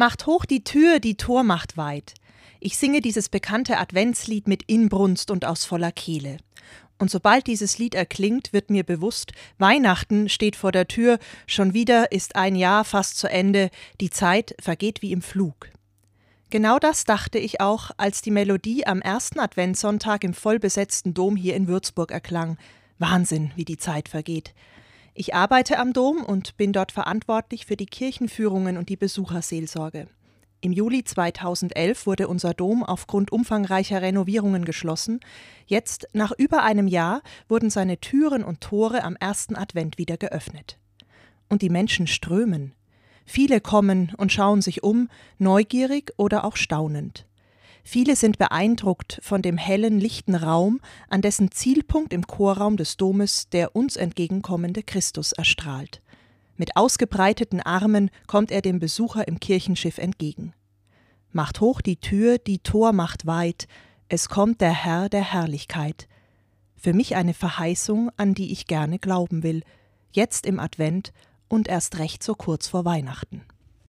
Macht hoch die Tür, die Tor macht weit. Ich singe dieses bekannte Adventslied mit Inbrunst und aus voller Kehle. Und sobald dieses Lied erklingt, wird mir bewusst, Weihnachten steht vor der Tür, schon wieder ist ein Jahr fast zu Ende, die Zeit vergeht wie im Flug. Genau das dachte ich auch, als die Melodie am ersten Adventssonntag im vollbesetzten Dom hier in Würzburg erklang. Wahnsinn, wie die Zeit vergeht. Ich arbeite am Dom und bin dort verantwortlich für die Kirchenführungen und die Besucherseelsorge. Im Juli 2011 wurde unser Dom aufgrund umfangreicher Renovierungen geschlossen. Jetzt, nach über einem Jahr, wurden seine Türen und Tore am ersten Advent wieder geöffnet. Und die Menschen strömen. Viele kommen und schauen sich um, neugierig oder auch staunend. Viele sind beeindruckt von dem hellen, lichten Raum, an dessen Zielpunkt im Chorraum des Domes der uns entgegenkommende Christus erstrahlt. Mit ausgebreiteten Armen kommt er dem Besucher im Kirchenschiff entgegen. Macht hoch die Tür, die Tor macht weit, es kommt der Herr der Herrlichkeit. Für mich eine Verheißung, an die ich gerne glauben will, jetzt im Advent und erst recht so kurz vor Weihnachten.